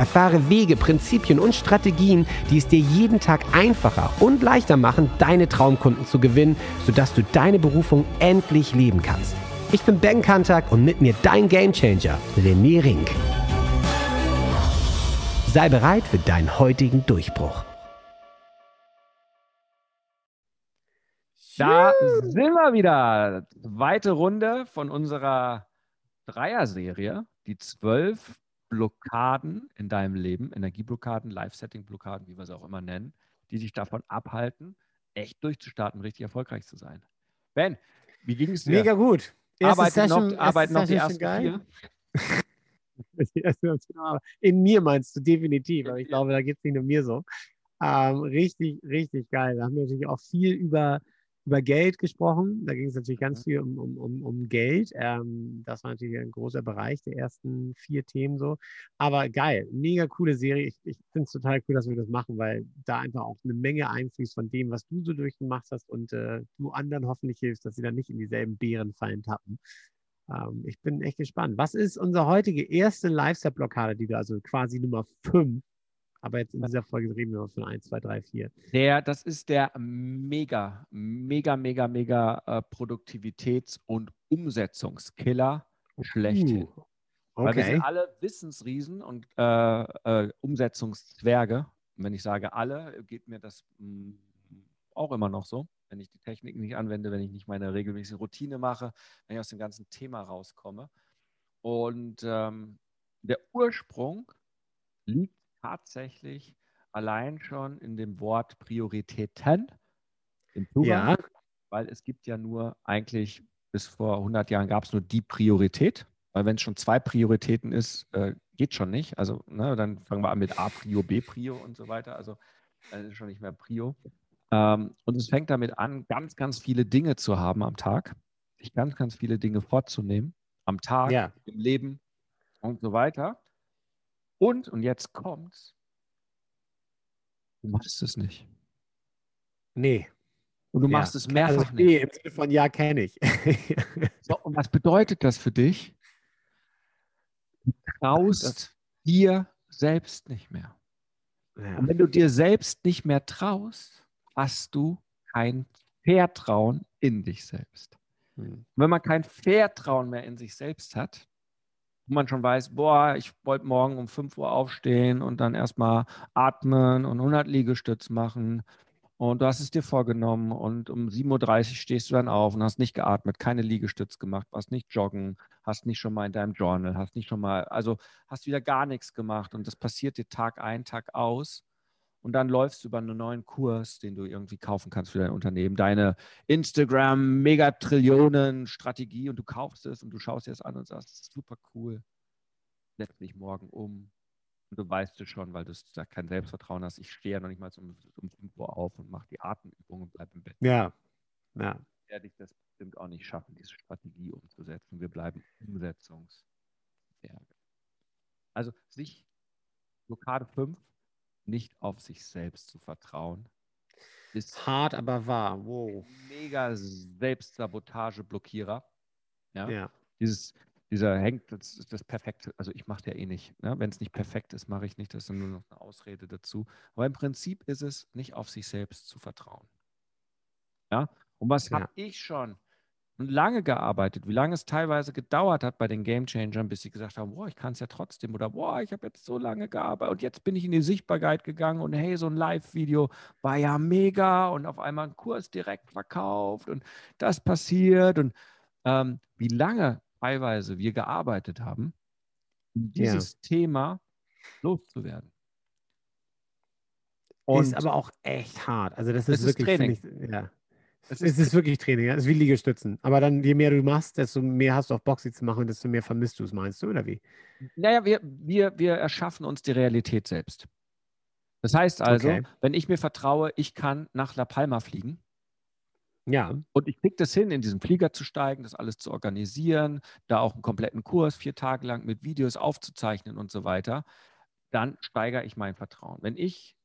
Erfahre Wege, Prinzipien und Strategien, die es dir jeden Tag einfacher und leichter machen, deine Traumkunden zu gewinnen, sodass du deine Berufung endlich leben kannst. Ich bin Ben Kantak und mit mir dein Gamechanger, René Rink. Sei bereit für deinen heutigen Durchbruch. Da sind wir wieder. Zweite Runde von unserer Dreier-Serie. Die zwölf Blockaden in deinem Leben, Energieblockaden, Live-Setting-Blockaden, wie wir sie auch immer nennen, die dich davon abhalten, echt durchzustarten, richtig erfolgreich zu sein. Ben, wie ging es dir? Mega gut. Arbeiten noch, arbeiten noch die ersten vier? In mir meinst du definitiv, aber ich glaube, da geht es nicht nur mir so. Ähm, richtig, richtig geil. Da haben wir natürlich auch viel über über Geld gesprochen. Da ging es natürlich ganz viel um, um, um, um Geld. Ähm, das war natürlich ein großer Bereich der ersten vier Themen so. Aber geil, mega coole Serie. Ich, ich finde es total cool, dass wir das machen, weil da einfach auch eine Menge einfließt von dem, was du so durchgemacht hast und äh, du anderen hoffentlich hilfst, dass sie dann nicht in dieselben Bärenfallen tappen. Ähm, ich bin echt gespannt. Was ist unsere heutige erste Lifestyle-Blockade, die du also quasi Nummer 5 aber jetzt in dieser Folge reden wir von 1, 2, 3, 4. Der, das ist der mega, mega, mega, mega äh, Produktivitäts- und Umsetzungskiller schlechthin. Uh, okay. Weil wir sind alle Wissensriesen und äh, äh, Umsetzungszwerge. Und wenn ich sage alle, geht mir das mh, mm, auch immer noch so. Wenn ich die Techniken nicht anwende, wenn ich nicht meine regelmäßige Routine mache, wenn ich aus dem ganzen Thema rauskomme. Und ähm, der Ursprung liegt tatsächlich allein schon in dem Wort Prioritäten. Im Plural, ja. Weil es gibt ja nur eigentlich, bis vor 100 Jahren gab es nur die Priorität. Weil wenn es schon zwei Prioritäten ist, äh, geht schon nicht. Also ne, dann fangen wir an mit A-Prio, B-Prio und so weiter. Also dann ist schon nicht mehr Prio. Ähm, und es fängt damit an, ganz, ganz viele Dinge zu haben am Tag, sich ganz, ganz viele Dinge vorzunehmen am Tag, ja. im Leben und so weiter. Und, und jetzt kommt's, du machst es nicht. Nee. Und du ja. machst es mehrfach also, nee, nicht. im Sinne von ja, kenne ich. so, und was bedeutet das für dich? Du traust dir selbst nicht mehr. Ja. Und wenn du dir selbst nicht mehr traust, hast du kein Vertrauen in dich selbst. Hm. Wenn man kein Vertrauen mehr in sich selbst hat, wo man schon weiß, boah, ich wollte morgen um 5 Uhr aufstehen und dann erstmal atmen und 100 Liegestütz machen. Und du hast es dir vorgenommen und um 7.30 Uhr stehst du dann auf und hast nicht geatmet, keine Liegestütz gemacht, warst nicht joggen, hast nicht schon mal in deinem Journal, hast nicht schon mal, also hast wieder gar nichts gemacht und das passiert dir Tag ein, Tag aus und dann läufst du über einen neuen Kurs, den du irgendwie kaufen kannst für dein Unternehmen, deine Instagram-Megatrillionen-Strategie und du kaufst es und du schaust dir das an und sagst, das ist super cool, setz mich morgen um. Und du weißt es schon, weil du da kein Selbstvertrauen hast. Ich stehe ja noch nicht mal um, um 5 Uhr auf und mache die Atemübung und bleibe im Bett. Ja, ja. Werde ich das bestimmt auch nicht schaffen, diese Strategie umzusetzen. Wir bleiben Umsetzungsberge. Also sich Blockade 5 nicht auf sich selbst zu vertrauen. Ist hart, aber wahr. Wow. Mega Selbstsabotage-Blockierer. Ja? ja. Dieses, dieser hängt, das ist das Perfekte. Also ich mache ja eh nicht. Ne? Wenn es nicht perfekt ist, mache ich nicht. Das ist nur noch eine Ausrede dazu. Aber im Prinzip ist es, nicht auf sich selbst zu vertrauen. Ja. Und was ja. habe ich schon und lange gearbeitet, wie lange es teilweise gedauert hat bei den Game Changern, bis sie gesagt haben, boah, ich kann es ja trotzdem oder boah, ich habe jetzt so lange gearbeitet und jetzt bin ich in die Sichtbarkeit gegangen und hey, so ein Live-Video war ja mega und auf einmal ein Kurs direkt verkauft und das passiert und ähm, wie lange teilweise wir gearbeitet haben, um dieses ja. Thema loszuwerden. Und ist aber auch echt hart. Also das ist, wirklich, Training. Ich, ja. Es ist, es ist wirklich Training, ja? es ist wie Liegestützen. Aber dann, je mehr du machst, desto mehr hast du auch Boxy zu machen, desto mehr vermisst du es, meinst du, oder wie? Naja, wir, wir, wir erschaffen uns die Realität selbst. Das heißt also, okay. wenn ich mir vertraue, ich kann nach La Palma fliegen. Ja. Und ich kriege das hin, in diesen Flieger zu steigen, das alles zu organisieren, da auch einen kompletten Kurs vier Tage lang mit Videos aufzuzeichnen und so weiter. Dann steigere ich mein Vertrauen. Wenn ich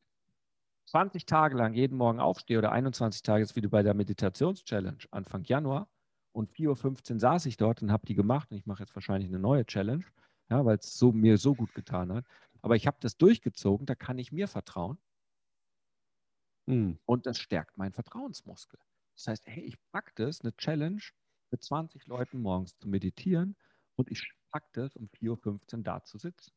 20 Tage lang jeden Morgen aufstehe oder 21 Tage, jetzt wie bei der Meditations-Challenge Anfang Januar und 4.15 Uhr saß ich dort und habe die gemacht und ich mache jetzt wahrscheinlich eine neue Challenge, ja, weil es so, mir so gut getan hat. Aber ich habe das durchgezogen, da kann ich mir vertrauen. Mhm. Und das stärkt meinen Vertrauensmuskel. Das heißt, hey, ich packe das, eine Challenge mit 20 Leuten morgens zu meditieren und ich packe das, um 4.15 Uhr da zu sitzen.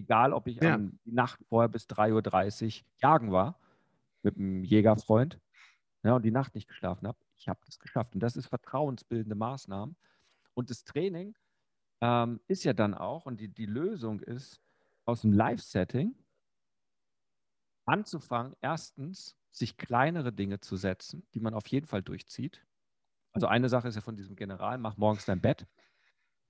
Egal, ob ich ja. um, die Nacht vorher bis 3.30 Uhr jagen war mit einem Jägerfreund ja, und die Nacht nicht geschlafen habe. Ich habe das geschafft. Und das ist vertrauensbildende Maßnahmen. Und das Training ähm, ist ja dann auch, und die, die Lösung ist, aus dem Live-Setting anzufangen, erstens sich kleinere Dinge zu setzen, die man auf jeden Fall durchzieht. Also eine Sache ist ja von diesem General, mach morgens dein Bett.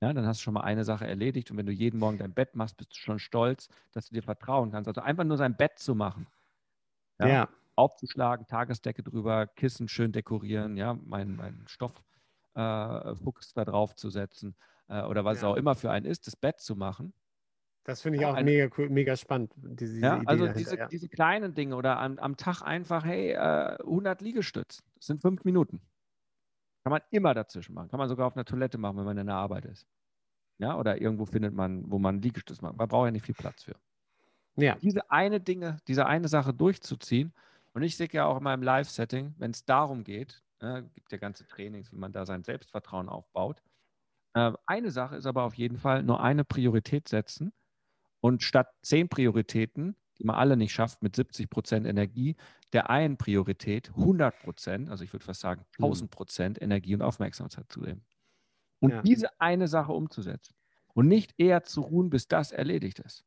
Ja, dann hast du schon mal eine Sache erledigt und wenn du jeden Morgen dein Bett machst, bist du schon stolz, dass du dir vertrauen kannst. Also einfach nur sein Bett zu machen. Ja. ja. Aufzuschlagen, Tagesdecke drüber, Kissen schön dekorieren, ja, meinen mein Stofffuchs äh, da drauf zu setzen äh, oder was ja. es auch immer für einen ist, das Bett zu machen. Das finde ich auch mega cool, mega spannend. Diese, ja, also diese, ja. diese, kleinen Dinge oder am, am Tag einfach, hey, äh, 100 Liegestütz, das sind fünf Minuten. Kann man immer dazwischen machen. Kann man sogar auf einer Toilette machen, wenn man in der Arbeit ist. Ja, oder irgendwo findet man, wo man Liegestütz macht. Man braucht ja nicht viel Platz für. Ja. Diese eine Dinge, diese eine Sache durchzuziehen. Und ich sehe ja auch in meinem Live-Setting, wenn es darum geht, äh, gibt ja ganze Trainings, wie man da sein Selbstvertrauen aufbaut. Äh, eine Sache ist aber auf jeden Fall nur eine Priorität setzen und statt zehn Prioritäten, die man alle nicht schafft, mit 70 Prozent Energie, der einen Priorität 100 Prozent, also ich würde fast sagen 1000 hm. Prozent Energie und Aufmerksamkeit zu geben. Und ja. diese eine Sache umzusetzen und nicht eher zu ruhen, bis das erledigt ist.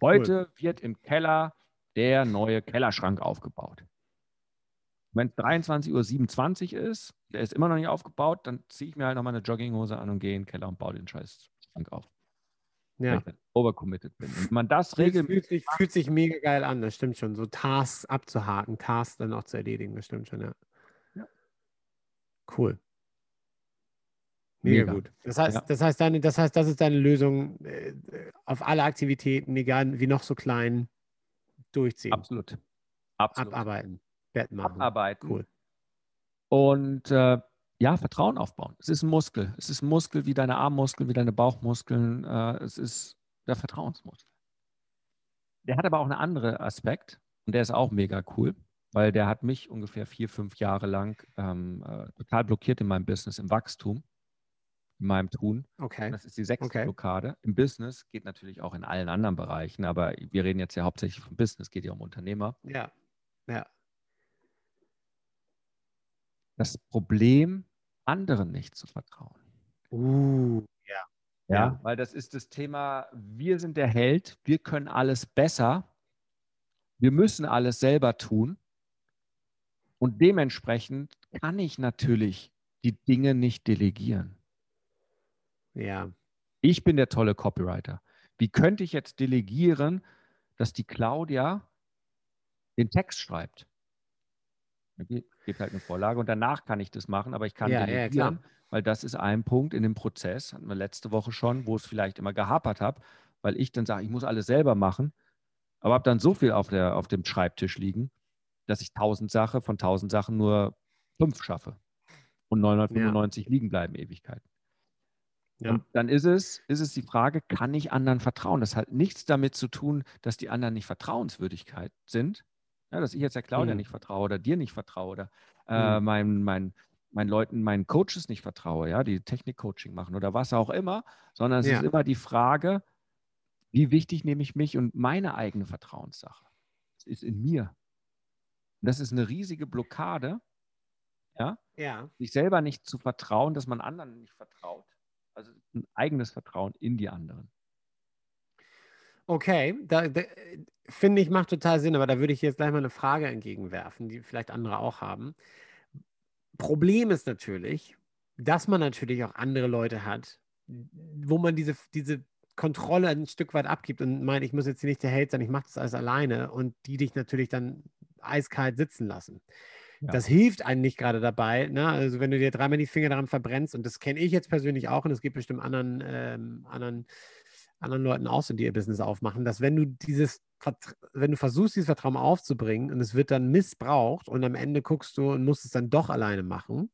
Heute cool. wird im Keller der neue Kellerschrank aufgebaut. Wenn es 23.27 Uhr ist, der ist immer noch nicht aufgebaut, dann ziehe ich mir halt nochmal eine Jogginghose an und gehe in den Keller und baue den scheiß Schrank auf. Ja. Weil ich dann overcommitted bin. Und wenn man das regelt. Fühlt sich, fühlt sich mega geil an, das stimmt schon. So Tasks abzuhaken, Tasks dann auch zu erledigen, das stimmt schon, ja. ja. Cool. Mega, mega, gut. Das heißt, ja. das, heißt deine, das heißt, das ist deine Lösung äh, auf alle Aktivitäten, egal wie noch so klein, durchziehen. Absolut. Absolut. Abarbeiten. Bett machen. Abarbeiten. Cool. Und äh, ja, Vertrauen aufbauen. Es ist ein Muskel. Es ist ein Muskel wie deine Armmuskeln, wie deine Bauchmuskeln. Äh, es ist der Vertrauensmuskel. Der hat aber auch einen anderen Aspekt und der ist auch mega cool, weil der hat mich ungefähr vier, fünf Jahre lang ähm, äh, total blockiert in meinem Business, im Wachstum, in meinem Tun. Okay. das ist die sechste okay. Blockade. Im Business geht natürlich auch in allen anderen Bereichen, aber wir reden jetzt ja hauptsächlich vom Business, geht ja um Unternehmer. Ja, ja das Problem, anderen nicht zu vertrauen. Uh, ja. ja. Ja, weil das ist das Thema, wir sind der Held, wir können alles besser, wir müssen alles selber tun. Und dementsprechend kann ich natürlich die Dinge nicht delegieren. Ja. Ich bin der tolle Copywriter. Wie könnte ich jetzt delegieren, dass die Claudia den Text schreibt? Gibt halt eine Vorlage und danach kann ich das machen, aber ich kann ja, delegieren, ja, weil das ist ein Punkt in dem Prozess, hatten wir letzte Woche schon, wo es vielleicht immer gehapert habe, weil ich dann sage, ich muss alles selber machen, aber habe dann so viel auf, der, auf dem Schreibtisch liegen, dass ich tausend Sachen von tausend Sachen nur fünf schaffe und 995 ja. liegen bleiben Ewigkeiten. Ja. Und dann ist es, ist es die Frage, kann ich anderen vertrauen? Das hat nichts damit zu tun, dass die anderen nicht vertrauenswürdigkeit sind, ja, dass ich jetzt der Claudia mhm. nicht vertraue oder dir nicht vertraue oder äh, mhm. meinen, meinen, meinen Leuten, meinen Coaches nicht vertraue, ja, die Technik-Coaching machen oder was auch immer, sondern es ja. ist immer die Frage, wie wichtig nehme ich mich und meine eigene Vertrauenssache? Es ist in mir. Und das ist eine riesige Blockade, ja? ja, sich selber nicht zu vertrauen, dass man anderen nicht vertraut. Also ein eigenes Vertrauen in die anderen. Okay, da, da finde ich, macht total Sinn, aber da würde ich jetzt gleich mal eine Frage entgegenwerfen, die vielleicht andere auch haben. Problem ist natürlich, dass man natürlich auch andere Leute hat, wo man diese, diese Kontrolle ein Stück weit abgibt und meint, ich muss jetzt hier nicht der Held sein, ich mache das alles alleine und die dich natürlich dann eiskalt sitzen lassen. Ja. Das hilft einem nicht gerade dabei. Ne? Also wenn du dir dreimal die Finger daran verbrennst, und das kenne ich jetzt persönlich auch, und es gibt bestimmt anderen, ähm, anderen, anderen Leuten auch so, die ihr Business aufmachen, dass wenn du dieses, wenn du versuchst, dieses Vertrauen aufzubringen und es wird dann missbraucht und am Ende guckst du und musst es dann doch alleine machen,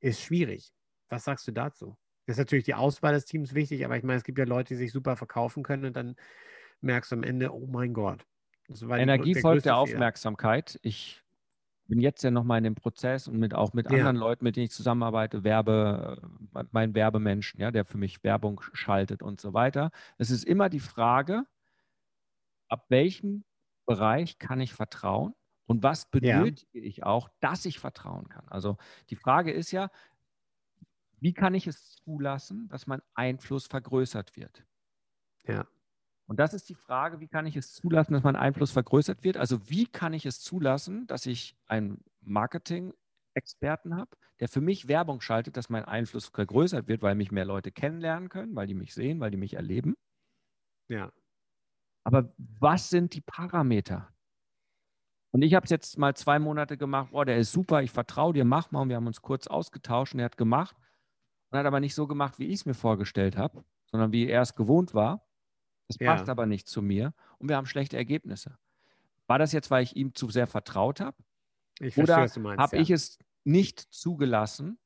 ist schwierig. Was sagst du dazu? Das ist natürlich die Auswahl des Teams wichtig, aber ich meine, es gibt ja Leute, die sich super verkaufen können und dann merkst du am Ende, oh mein Gott. Energie folgt der Aufmerksamkeit. Ich bin jetzt ja nochmal in dem Prozess und mit auch mit ja. anderen Leuten, mit denen ich zusammenarbeite, Werbe, äh, mein Werbemenschen, ja, der für mich Werbung schaltet und so weiter. Es ist immer die Frage, ab welchem Bereich kann ich vertrauen und was benötige ja. ich auch, dass ich vertrauen kann. Also die Frage ist ja, wie kann ich es zulassen, dass mein Einfluss vergrößert wird? Ja. Und das ist die Frage, wie kann ich es zulassen, dass mein Einfluss vergrößert wird? Also wie kann ich es zulassen, dass ich einen Marketing-Experten habe, der für mich Werbung schaltet, dass mein Einfluss vergrößert wird, weil mich mehr Leute kennenlernen können, weil die mich sehen, weil die mich erleben. Ja. Aber was sind die Parameter? Und ich habe es jetzt mal zwei Monate gemacht, boah, der ist super, ich vertraue dir, mach mal. Und wir haben uns kurz ausgetauscht und er hat gemacht und hat aber nicht so gemacht, wie ich es mir vorgestellt habe, sondern wie er es gewohnt war. Das ja. passt aber nicht zu mir und wir haben schlechte Ergebnisse. War das jetzt, weil ich ihm zu sehr vertraut habe? Ich Oder habe ja. ich es nicht zugelassen,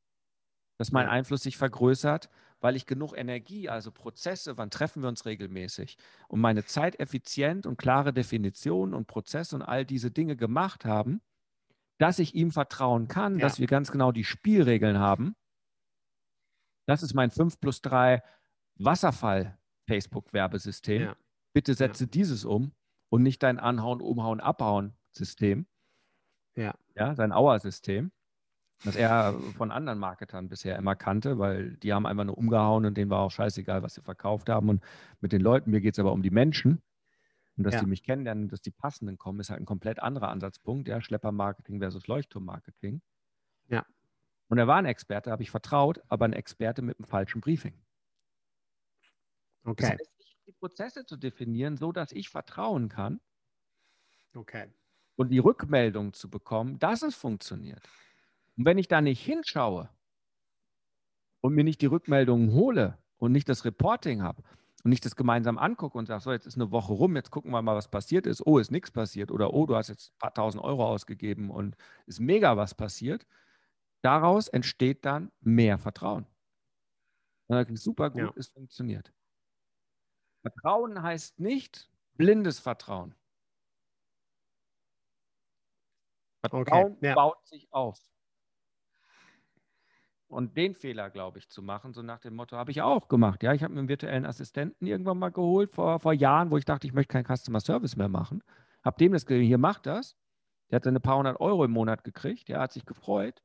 dass mein ja. Einfluss sich vergrößert, weil ich genug Energie, also Prozesse, wann treffen wir uns regelmäßig, und meine Zeit effizient und klare Definitionen und Prozesse und all diese Dinge gemacht haben, dass ich ihm vertrauen kann, ja. dass wir ganz genau die Spielregeln haben. Das ist mein 5 plus 3 Wasserfall Facebook-Werbesystem. Ja. Bitte setze ja. dieses um und nicht dein Anhauen, Umhauen, Abhauen-System. Ja. Ja, sein Auer-System, das er von anderen Marketern bisher immer kannte, weil die haben einfach nur umgehauen und denen war auch scheißegal, was sie verkauft haben. Und mit den Leuten, mir geht es aber um die Menschen. Und dass ja. die mich kennenlernen, dass die passenden kommen, ist halt ein komplett anderer Ansatzpunkt, ja, Schleppermarketing versus Leuchtturmmarketing. Ja. Und er war ein Experte, habe ich vertraut, aber ein Experte mit einem falschen Briefing. Okay. Das heißt, die Prozesse zu definieren, so dass ich vertrauen kann. Okay. Und die Rückmeldung zu bekommen, dass es funktioniert. Und wenn ich da nicht hinschaue und mir nicht die Rückmeldungen hole und nicht das Reporting habe und nicht das gemeinsam angucke und sage, so, jetzt ist eine Woche rum, jetzt gucken wir mal, was passiert ist. Oh, ist nichts passiert. Oder oh, du hast jetzt ein paar tausend Euro ausgegeben und ist mega was passiert. Daraus entsteht dann mehr Vertrauen. Super gut, ja. es funktioniert. Vertrauen heißt nicht blindes Vertrauen. Vertrauen okay, ja. baut sich auf. Und den Fehler, glaube ich, zu machen, so nach dem Motto, habe ich auch gemacht. Ja, ich habe mir einen virtuellen Assistenten irgendwann mal geholt vor, vor Jahren, wo ich dachte, ich möchte keinen Customer Service mehr machen. Habe dem das gegeben, hier macht das. Der hat seine paar hundert Euro im Monat gekriegt. Der hat sich gefreut.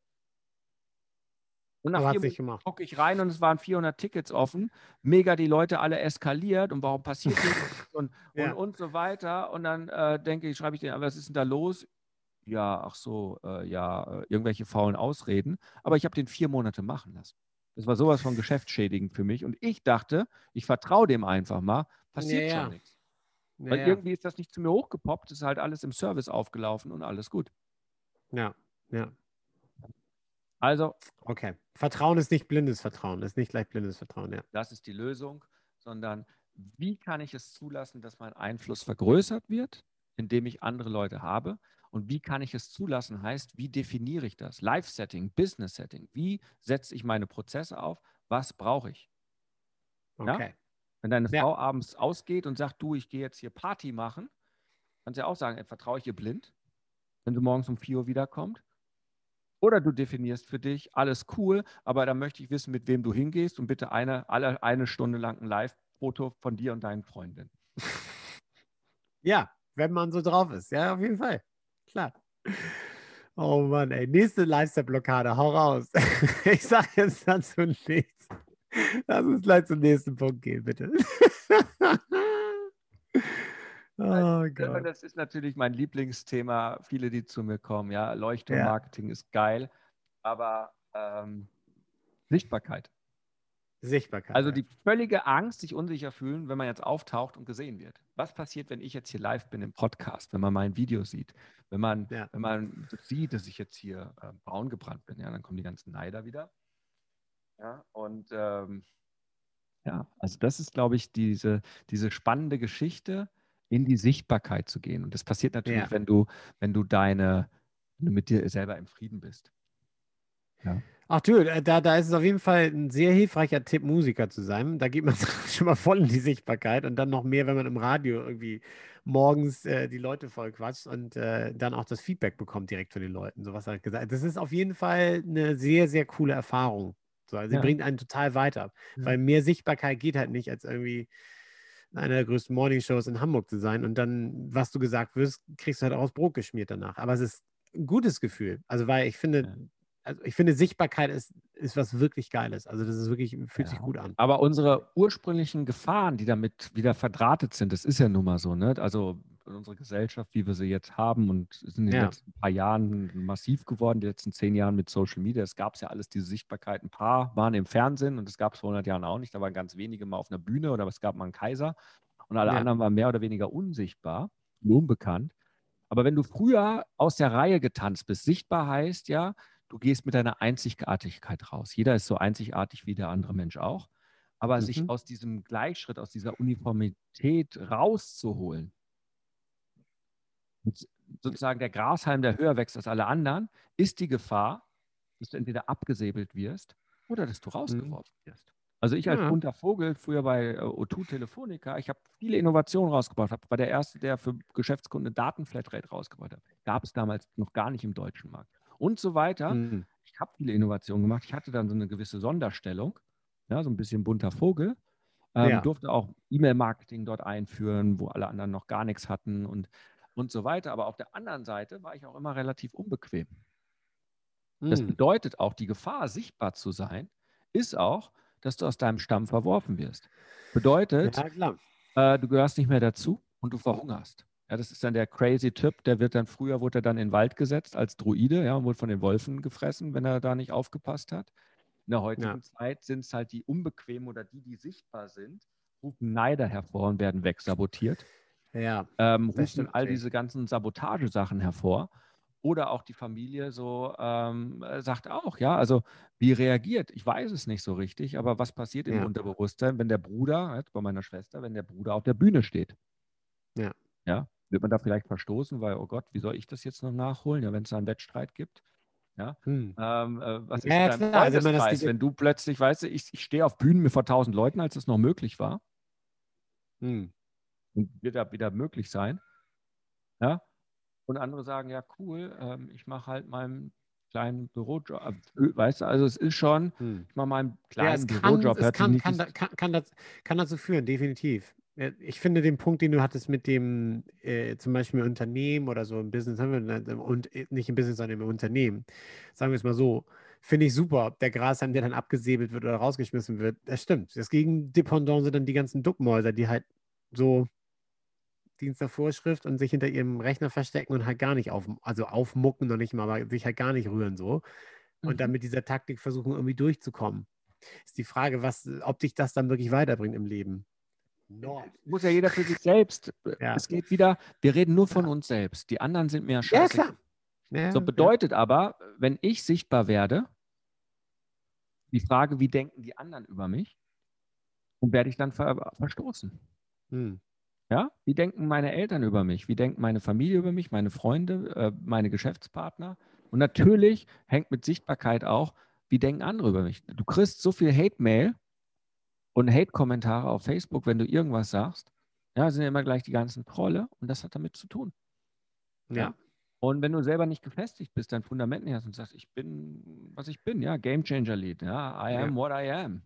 Und nach vier Minuten gucke ich rein und es waren 400 Tickets offen. Mega die Leute alle eskaliert und warum passiert das und, ja. und, und so weiter. Und dann äh, denke ich, schreibe ich denen, was ist denn da los? Ja, ach so, äh, ja, äh, irgendwelche faulen Ausreden. Aber ich habe den vier Monate machen lassen. Das war sowas von geschäftsschädigend für mich. Und ich dachte, ich vertraue dem einfach mal, passiert ja, schon nichts. Weil irgendwie ist das nicht zu mir hochgepoppt, ist halt alles im Service aufgelaufen und alles gut. Ja, ja. Also. Okay. Vertrauen ist nicht blindes Vertrauen, ist nicht gleich blindes Vertrauen, ja. Das ist die Lösung, sondern wie kann ich es zulassen, dass mein Einfluss vergrößert wird, indem ich andere Leute habe? Und wie kann ich es zulassen, heißt, wie definiere ich das? Life-Setting, Business-Setting. Wie setze ich meine Prozesse auf? Was brauche ich? Okay. Ja? Wenn deine ja. Frau abends ausgeht und sagt, du, ich gehe jetzt hier Party machen, kannst du ja auch sagen, vertraue ich ihr blind, wenn sie morgens um 4 Uhr wiederkommt? Oder du definierst für dich, alles cool, aber dann möchte ich wissen, mit wem du hingehst und bitte eine, alle eine Stunde lang ein Live-Foto von dir und deinen Freundinnen. Ja, wenn man so drauf ist. Ja, auf jeden Fall. Klar. Oh Mann, ey. Nächste Lifestyle-Blockade. Hau raus. ich sage jetzt dazu nichts. Lass uns gleich zum nächsten Punkt gehen, bitte. Oh. Das ist natürlich mein Lieblingsthema. Viele, die zu mir kommen, ja, Leuchtturmmarketing ja. ist geil, aber ähm, Sichtbarkeit. Sichtbarkeit. Also die völlige Angst, sich unsicher fühlen, wenn man jetzt auftaucht und gesehen wird. Was passiert, wenn ich jetzt hier live bin im Podcast, wenn man mein Video sieht, wenn man, ja. wenn man sieht, dass ich jetzt hier äh, braun gebrannt bin, ja, dann kommen die ganzen Neider wieder. Ja, und ähm, ja, also das ist, glaube ich, diese, diese spannende Geschichte, in die Sichtbarkeit zu gehen. Und das passiert natürlich, ja. wenn du, wenn du deine, wenn du mit dir selber im Frieden bist. Ja. Ach du, äh, da, da ist es auf jeden Fall ein sehr hilfreicher Tipp, Musiker zu sein. Da geht man schon mal voll in die Sichtbarkeit und dann noch mehr, wenn man im Radio irgendwie morgens äh, die Leute voll quatscht und äh, dann auch das Feedback bekommt direkt von den Leuten. So was er gesagt Das ist auf jeden Fall eine sehr, sehr coole Erfahrung. So, also ja. Sie bringt einen total weiter, ja. weil mehr Sichtbarkeit geht halt nicht, als irgendwie einer der größten Morningshows in Hamburg zu sein und dann, was du gesagt wirst, kriegst du halt auch das Brot geschmiert danach. Aber es ist ein gutes Gefühl. Also, weil ich finde, also ich finde, Sichtbarkeit ist, ist was wirklich Geiles. Also das ist wirklich, fühlt ja. sich gut an. Aber unsere ursprünglichen Gefahren, die damit wieder verdrahtet sind, das ist ja nun mal so, ne? Also unsere Gesellschaft, wie wir sie jetzt haben und sind in den ja. letzten paar Jahren massiv geworden, die letzten zehn Jahren mit Social Media. Es gab ja alles, diese Sichtbarkeit. Ein paar waren im Fernsehen und das gab es vor 100 Jahren auch nicht. Da waren ganz wenige mal auf einer Bühne oder es gab mal einen Kaiser und alle ja. anderen waren mehr oder weniger unsichtbar, unbekannt. Aber wenn du früher aus der Reihe getanzt bist, sichtbar heißt ja, du gehst mit deiner Einzigartigkeit raus. Jeder ist so einzigartig wie der andere Mensch auch. Aber mhm. sich aus diesem Gleichschritt, aus dieser Uniformität rauszuholen, sozusagen der Grashalm, der höher wächst als alle anderen, ist die Gefahr, dass du entweder abgesäbelt wirst oder dass du mhm. rausgeworfen wirst. Also ich als ja. bunter Vogel, früher bei äh, O2 Telefonica, ich habe viele Innovationen rausgebracht, habe war der Erste, der für Geschäftskunden Datenflatrate rausgebracht hat. Gab es damals noch gar nicht im deutschen Markt und so weiter. Mhm. Ich habe viele Innovationen gemacht. Ich hatte dann so eine gewisse Sonderstellung, ja, so ein bisschen bunter Vogel. Ähm, ja. Durfte auch E-Mail-Marketing dort einführen, wo alle anderen noch gar nichts hatten und, und so weiter. Aber auf der anderen Seite war ich auch immer relativ unbequem. Mhm. Das bedeutet auch, die Gefahr, sichtbar zu sein, ist auch, dass du aus deinem Stamm verworfen wirst. Bedeutet, ja, äh, du gehörst nicht mehr dazu und du verhungerst. Ja, das ist dann der crazy Typ, der wird dann, früher wurde er dann in den Wald gesetzt als Druide, ja, und wurde von den Wolfen gefressen, wenn er da nicht aufgepasst hat. In der heutigen ja. Zeit sind es halt die unbequemen oder die, die sichtbar sind, rufen Neider hervor und werden wegsabotiert. Ja. Ähm, rufen all diese ganzen Sabotagesachen hervor. Oder auch die Familie so ähm, sagt auch, ja, also wie reagiert? Ich weiß es nicht so richtig, aber was passiert im ja. Unterbewusstsein, wenn der Bruder, bei meiner Schwester, wenn der Bruder auf der Bühne steht? Ja. Ja, wird man da vielleicht verstoßen, weil, oh Gott, wie soll ich das jetzt noch nachholen, ja, wenn es da einen Wettstreit gibt? Ja, hm. ähm, äh, was ist ja, dein also Freundeskreis, wenn du plötzlich, weißt du, ich, ich stehe auf Bühnen mit vor tausend Leuten, als es noch möglich war. Hm. Und wird da wieder möglich sein. Ja, und andere sagen, ja, cool, ähm, ich mache halt meinen kleinen Bürojob. Äh, weißt du, also es ist schon, hm. ich mache meinen kleinen ja, Bürojob. Kann, es kann, kann, kann, kann, das, kann dazu führen, definitiv. Äh, ich finde den Punkt, den du hattest mit dem äh, zum Beispiel Unternehmen oder so im Business, und äh, nicht im Business, sondern im Unternehmen, sagen wir es mal so, finde ich super. Der Grashalm, der dann abgesäbelt wird oder rausgeschmissen wird, das stimmt. Das Gegendependant sind dann die ganzen Duckmäuser, die halt so Dienst der Vorschrift und sich hinter ihrem Rechner verstecken und halt gar nicht auf, also aufmucken noch nicht mal, aber sich halt gar nicht rühren so. Und mhm. dann mit dieser Taktik versuchen, irgendwie durchzukommen. Ist die Frage, was, ob dich das dann wirklich weiterbringt im Leben. No. Muss ja jeder für sich selbst. Ja. Es geht wieder, wir reden nur von ja. uns selbst. Die anderen sind mehr scheiße. Ja, klar. Ja, so bedeutet aber, wenn ich sichtbar werde, die Frage, wie denken die anderen über mich? Und werde ich dann ver verstoßen? Hm. Ja? Wie denken meine Eltern über mich? Wie denkt meine Familie über mich, meine Freunde, äh, meine Geschäftspartner? Und natürlich hängt mit Sichtbarkeit auch, wie denken andere über mich? Du kriegst so viel Hate-Mail und Hate-Kommentare auf Facebook, wenn du irgendwas sagst, ja, sind ja immer gleich die ganzen Trolle und das hat damit zu tun. Ja. ja. Und wenn du selber nicht gefestigt bist, dein Fundament nicht hast und sagst, ich bin, was ich bin, ja, Game Changer Lead, ja, I am ja. what I am.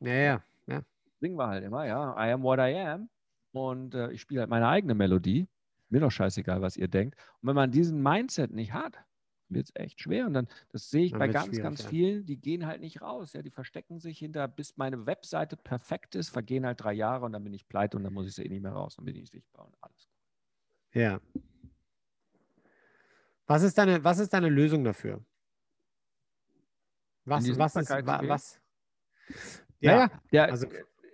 Ja, ja, ja. Singen wir halt immer, ja, I am what I am. Und äh, ich spiele halt meine eigene Melodie. Mir doch scheißegal, was ihr denkt. Und wenn man diesen Mindset nicht hat, wird es echt schwer. Und dann, das sehe ich dann bei ganz, ganz ja. vielen, die gehen halt nicht raus. Ja, die verstecken sich hinter, bis meine Webseite perfekt ist, vergehen halt drei Jahre und dann bin ich pleite und dann muss ich sie eh nicht mehr raus, dann bin ich sichtbar und alles. Ja. Was ist deine, was ist deine Lösung dafür? Was, was ist, wa, was? Ja, naja, der also,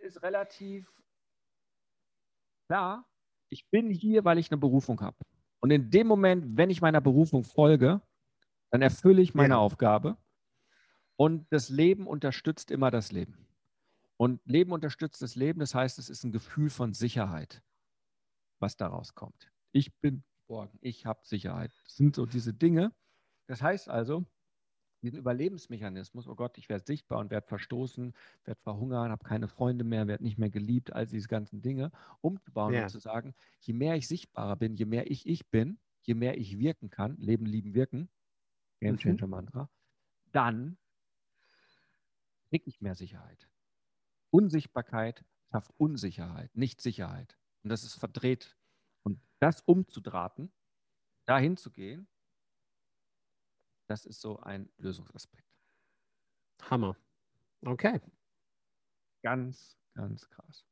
ist relativ klar. Ich bin hier, weil ich eine Berufung habe. Und in dem Moment, wenn ich meiner Berufung folge, dann erfülle ich meine ja. Aufgabe. Und das Leben unterstützt immer das Leben. Und Leben unterstützt das Leben, das heißt, es ist ein Gefühl von Sicherheit, was daraus kommt. Ich bin borgen, ich habe Sicherheit. Das sind so diese Dinge. Das heißt also, diesen Überlebensmechanismus, oh Gott, ich werde sichtbar und werde verstoßen, werde verhungern, habe keine Freunde mehr, werde nicht mehr geliebt, all diese ganzen Dinge, umzubauen ja. und zu sagen, je mehr ich sichtbarer bin, je mehr ich ich bin, je mehr ich wirken kann, Leben, Lieben, Wirken, Game mhm. Changer Mantra, dann kriege ich mehr Sicherheit. Unsichtbarkeit schafft Unsicherheit, nicht Sicherheit. Und das ist verdreht. Und das umzudrahten, dahin zu gehen, das ist so ein Lösungsaspekt. Hammer. Okay. Ganz, ganz krass.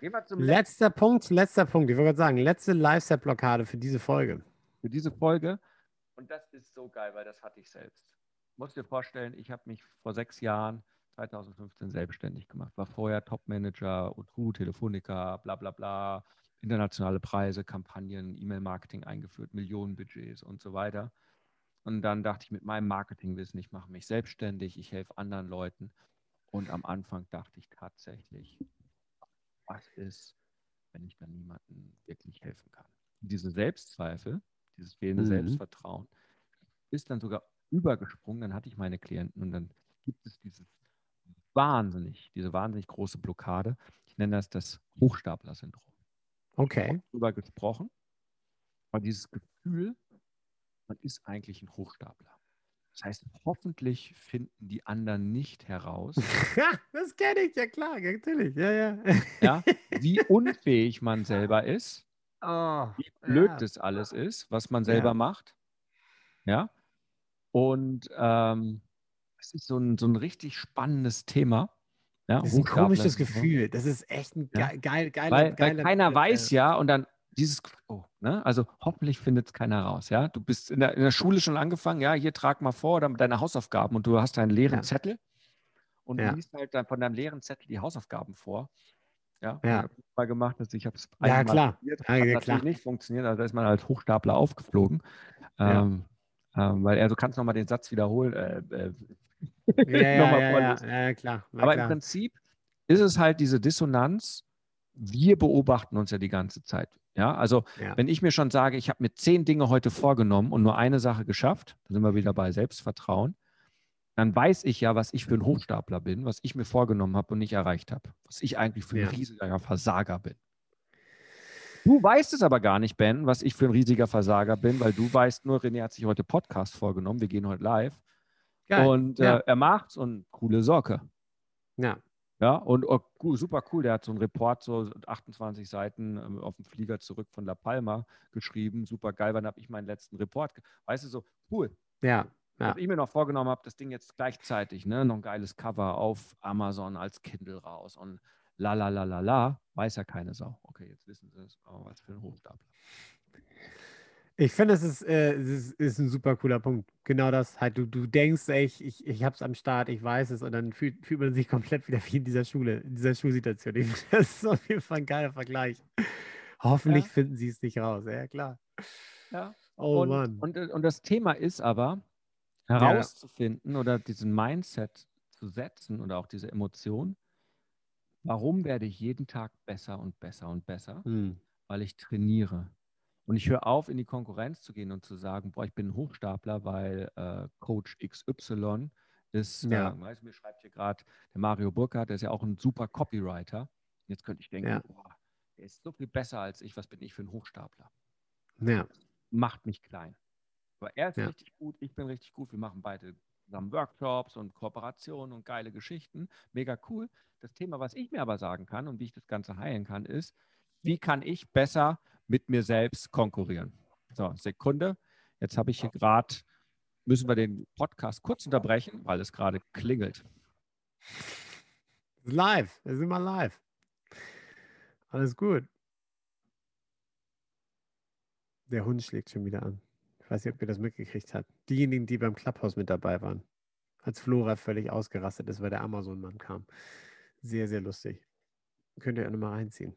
Gehen wir zum letzter letzten. Punkt, letzter Punkt. Ich wollte gerade sagen, letzte Live-Set-Blockade für diese Folge. Für diese Folge. Und das ist so geil, weil das hatte ich selbst. Musst dir vorstellen, ich habe mich vor sechs Jahren 2015 selbstständig gemacht. War vorher Topmanager, O2, Telefonica, bla bla bla, internationale Preise, Kampagnen, E-Mail-Marketing eingeführt, Millionenbudgets und so weiter. Und dann dachte ich mit meinem Marketingwissen, ich mache mich selbstständig, ich helfe anderen Leuten. Und am Anfang dachte ich tatsächlich, was ist, wenn ich dann niemandem wirklich helfen kann? Diese Selbstzweifel, dieses fehlende mhm. Selbstvertrauen, ist dann sogar übergesprungen. Dann hatte ich meine Klienten und dann gibt es dieses wahnsinnig, diese wahnsinnig große Blockade. Ich nenne das das Hochstapler-Syndrom. Okay. Darüber gesprochen. Aber dieses Gefühl, man ist eigentlich ein Hochstapler. Das heißt, hoffentlich finden die anderen nicht heraus. das kenne ich, ja klar, natürlich. Ja, ja. ja, wie unfähig man selber ist, oh, wie blöd ja. das alles ist, was man selber ja. macht. Ja. Und ähm, das ist so ein, so ein richtig spannendes Thema. Ja, das ist ein komisches Gefühl. Das ist echt ein geil, geil, geiler, weil, geiler, weil keiner äh, weiß ja und dann dieses, oh, ne? also hoffentlich findet es keiner raus, ja. Du bist in der, in der, Schule schon angefangen, ja, hier trag mal vor deine Hausaufgaben und du hast einen leeren ja. Zettel und ja. du liest halt dann von deinem leeren Zettel die Hausaufgaben vor. Ja, ja. habe mal gemacht, dass ich habe es ja, klar. probiert, ja, hat natürlich nicht funktioniert, also da ist man halt Hochstapler aufgeflogen, ähm, ähm, weil er, du kannst nochmal den Satz wiederholen, äh, äh, ja, ja, ja, ja, klar. Aber klar. im Prinzip ist es halt diese Dissonanz, wir beobachten uns ja die ganze Zeit. Ja, also ja. wenn ich mir schon sage, ich habe mir zehn Dinge heute vorgenommen und nur eine Sache geschafft, dann sind wir wieder bei Selbstvertrauen, dann weiß ich ja, was ich für ein Hochstapler bin, was ich mir vorgenommen habe und nicht erreicht habe, was ich eigentlich für ein ja. riesiger Versager bin. Du weißt es aber gar nicht, Ben, was ich für ein riesiger Versager bin, weil du weißt nur, René hat sich heute Podcast vorgenommen, wir gehen heute live. Geil. Und ja. äh, er macht's und coole Socke. Ja. Ja, und oh, super cool, der hat so einen Report, so 28 Seiten ähm, auf dem Flieger zurück von La Palma geschrieben. Super geil, wann habe ich meinen letzten Report? Weißt du, so cool. Ja. ja. Was ich mir noch vorgenommen habe, das Ding jetzt gleichzeitig, ne, noch ein geiles Cover auf Amazon als Kindle raus und la la la la la, weiß ja keine Sau. Okay, jetzt wissen sie es, aber was für ein Hochstapler. Ich finde, es ist, äh, es ist, ist, ein super cooler Punkt. Genau das. Halt, du, du denkst, ey, ich, ich, ich habe es am Start, ich weiß es, und dann fühlt, fühlt man sich komplett wieder wie in dieser Schule, in dieser Schulsituation. das ist auf jeden Fall ein geiler Vergleich. Hoffentlich ja. finden sie es nicht raus. Ja, klar. Ja. Oh und, Mann. Und, und das Thema ist aber, herauszufinden ja. oder diesen Mindset zu setzen oder auch diese Emotion, warum werde ich jeden Tag besser und besser und besser? Hm. Weil ich trainiere. Und ich höre auf, in die Konkurrenz zu gehen und zu sagen, boah, ich bin ein Hochstapler, weil äh, Coach XY ist, ja. äh, weißt, mir schreibt hier gerade der Mario Burkhardt, der ist ja auch ein super Copywriter. Jetzt könnte ich denken, ja. boah, der ist so viel besser als ich, was bin ich für ein Hochstapler? Ja. Macht mich klein. Aber er ist ja. richtig gut, ich bin richtig gut, wir machen beide zusammen Workshops und Kooperationen und geile Geschichten. Mega cool. Das Thema, was ich mir aber sagen kann und wie ich das Ganze heilen kann, ist, wie kann ich besser mit mir selbst konkurrieren. So, Sekunde. Jetzt habe ich hier gerade, müssen wir den Podcast kurz unterbrechen, weil es gerade klingelt. Live, wir sind mal live. Alles gut. Der Hund schlägt schon wieder an. Ich weiß nicht, ob ihr das mitgekriegt habt. Diejenigen, die beim Clubhouse mit dabei waren. als Flora völlig ausgerastet ist, weil der Amazon-Mann kam. Sehr, sehr lustig. Könnt ihr auch nochmal reinziehen.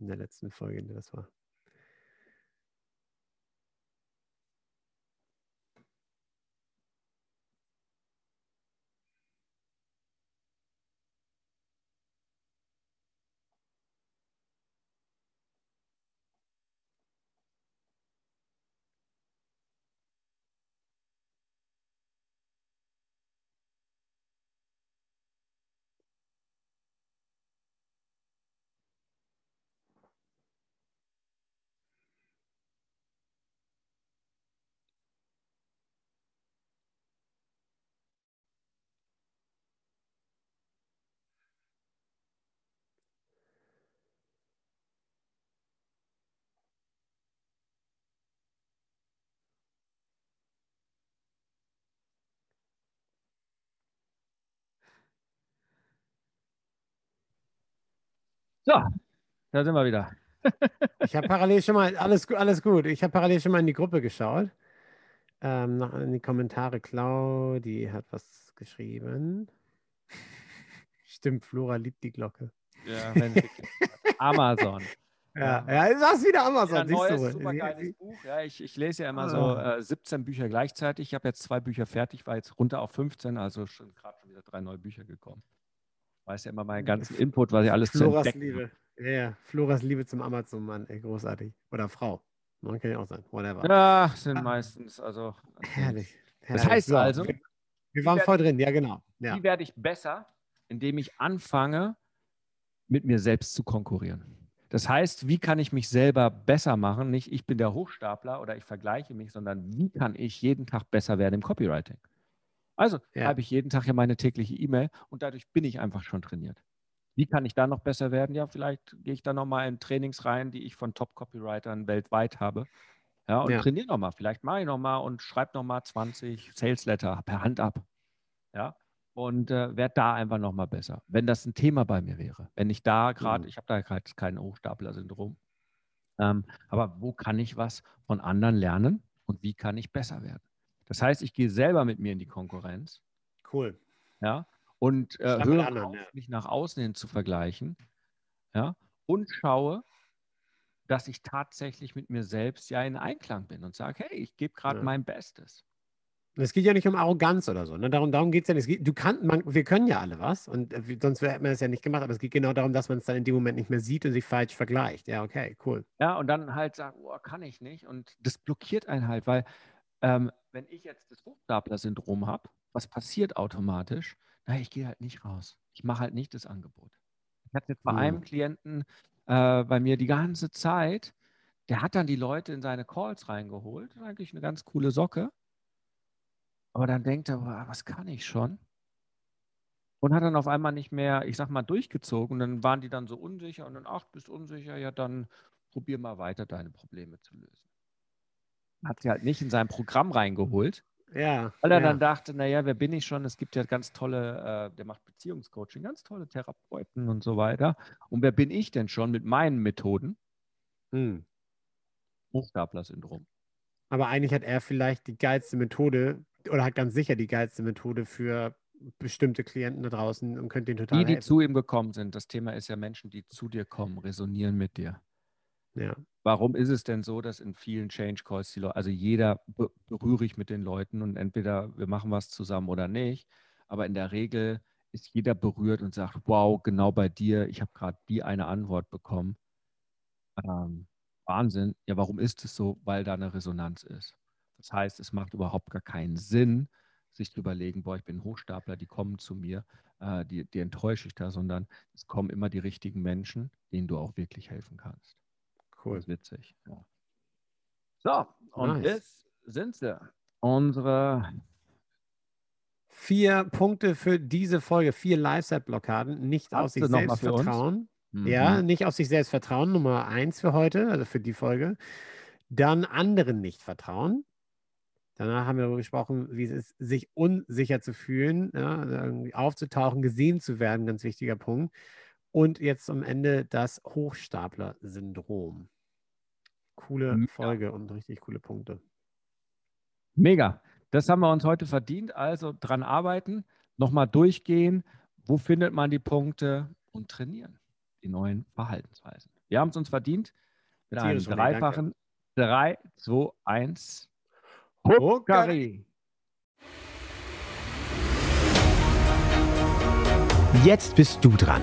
In der letzten Folge, in der das war. So, da sind wir wieder. ich habe parallel schon mal, alles, alles gut, ich habe parallel schon mal in die Gruppe geschaut. Ähm, noch in die Kommentare. Claudi hat was geschrieben. Stimmt, Flora liebt die Glocke. Ja, wenn Amazon. Ja, ja, ist das wieder Amazon. Ja, neues, super geiles Buch. Ja, ich, ich lese ja immer so ah. äh, 17 Bücher gleichzeitig. Ich habe jetzt zwei Bücher fertig, war jetzt runter auf 15, also schon gerade schon wieder drei neue Bücher gekommen weiß ja immer meinen ganzen Input, was ich alles Floras zu entdecken. Liebe. Ja, ja, Floras Liebe zum Amazon-Mann, ey, großartig. Oder Frau. Man kann ja auch sein, whatever. Ja, sind ah. meistens, also. Herrlich. herrlich. Das heißt so, also. Wir, wir waren voll drin, ja, genau. Ja. Wie werde ich besser, indem ich anfange, mit mir selbst zu konkurrieren? Das heißt, wie kann ich mich selber besser machen? Nicht, ich bin der Hochstapler oder ich vergleiche mich, sondern wie kann ich jeden Tag besser werden im Copywriting? Also ja. schreibe ich jeden Tag ja meine tägliche E-Mail und dadurch bin ich einfach schon trainiert. Wie kann ich da noch besser werden? Ja, vielleicht gehe ich da nochmal in Trainings rein, die ich von Top-Copywritern weltweit habe. Ja, und ja. trainiere nochmal. Vielleicht mache ich nochmal und schreibe nochmal 20 Sales-Letter per Hand ab. Ja, und äh, werde da einfach nochmal besser. Wenn das ein Thema bei mir wäre. Wenn ich da gerade, mhm. ich habe da gerade kein Hochstapler-Syndrom. Ähm, aber wo kann ich was von anderen lernen und wie kann ich besser werden? Das heißt, ich gehe selber mit mir in die Konkurrenz. Cool. Ja. Und äh, höre anderen, auf, ja. mich nach außen hin zu vergleichen. Ja. Und schaue, dass ich tatsächlich mit mir selbst ja in Einklang bin und sage, hey, ich gebe gerade ja. mein Bestes. Es geht ja nicht um Arroganz oder so. Ne? Darum, darum geht es ja nicht. Geht, du kann, man, wir können ja alle was und äh, sonst hätten wir das ja nicht gemacht. Aber es geht genau darum, dass man es dann in dem Moment nicht mehr sieht und sich falsch vergleicht. Ja, okay, cool. Ja, und dann halt sagt, oh, kann ich nicht. Und das blockiert einen halt, weil ähm, wenn ich jetzt das Hochstapler-Syndrom habe, was passiert automatisch? Na, ich gehe halt nicht raus. Ich mache halt nicht das Angebot. Ich hatte jetzt bei mhm. einem Klienten äh, bei mir die ganze Zeit, der hat dann die Leute in seine Calls reingeholt. Eigentlich eine ganz coole Socke. Aber dann denkt er, was kann ich schon? Und hat dann auf einmal nicht mehr, ich sag mal, durchgezogen. Und dann waren die dann so unsicher und dann, ach, bist unsicher, ja, dann probier mal weiter, deine Probleme zu lösen hat sie halt nicht in sein Programm reingeholt. Ja. Weil er ja. dann dachte, naja, wer bin ich schon? Es gibt ja ganz tolle, äh, der macht Beziehungscoaching, ganz tolle Therapeuten und so weiter. Und wer bin ich denn schon mit meinen Methoden? Hm. Hochstapler-Syndrom. Aber eigentlich hat er vielleicht die geilste Methode oder hat ganz sicher die geilste Methode für bestimmte Klienten da draußen und könnte ihn total Die, die helfen. zu ihm gekommen sind. Das Thema ist ja Menschen, die zu dir kommen, resonieren mit dir. Ja. Warum ist es denn so, dass in vielen Change Calls die Leute, also jeder berühre ich mit den Leuten und entweder wir machen was zusammen oder nicht, aber in der Regel ist jeder berührt und sagt, wow, genau bei dir, ich habe gerade die eine Antwort bekommen. Ähm, Wahnsinn. Ja, warum ist es so? Weil da eine Resonanz ist. Das heißt, es macht überhaupt gar keinen Sinn, sich zu überlegen, boah, ich bin Hochstapler, die kommen zu mir, äh, die, die enttäusche ich da, sondern es kommen immer die richtigen Menschen, denen du auch wirklich helfen kannst. Cool. witzig. Ja. So, und nice. jetzt sind sie. Unsere vier Punkte für diese Folge, vier Live-Set-Blockaden, nicht Hast auf sich selbst vertrauen. Mhm. Ja, nicht auf sich selbst vertrauen, Nummer eins für heute, also für die Folge. Dann anderen nicht vertrauen. Danach haben wir darüber gesprochen, wie es ist, sich unsicher zu fühlen, ja, aufzutauchen, gesehen zu werden, ganz wichtiger Punkt. Und jetzt am Ende das Hochstapler-Syndrom. Coole Mega. Folge und richtig coole Punkte. Mega. das haben wir uns heute verdient. Also dran arbeiten, nochmal durchgehen. Wo findet man die Punkte? Und trainieren die neuen Verhaltensweisen. Wir haben es uns verdient mit einem dreifachen 3, 2, 1. Hukari. Jetzt bist du dran.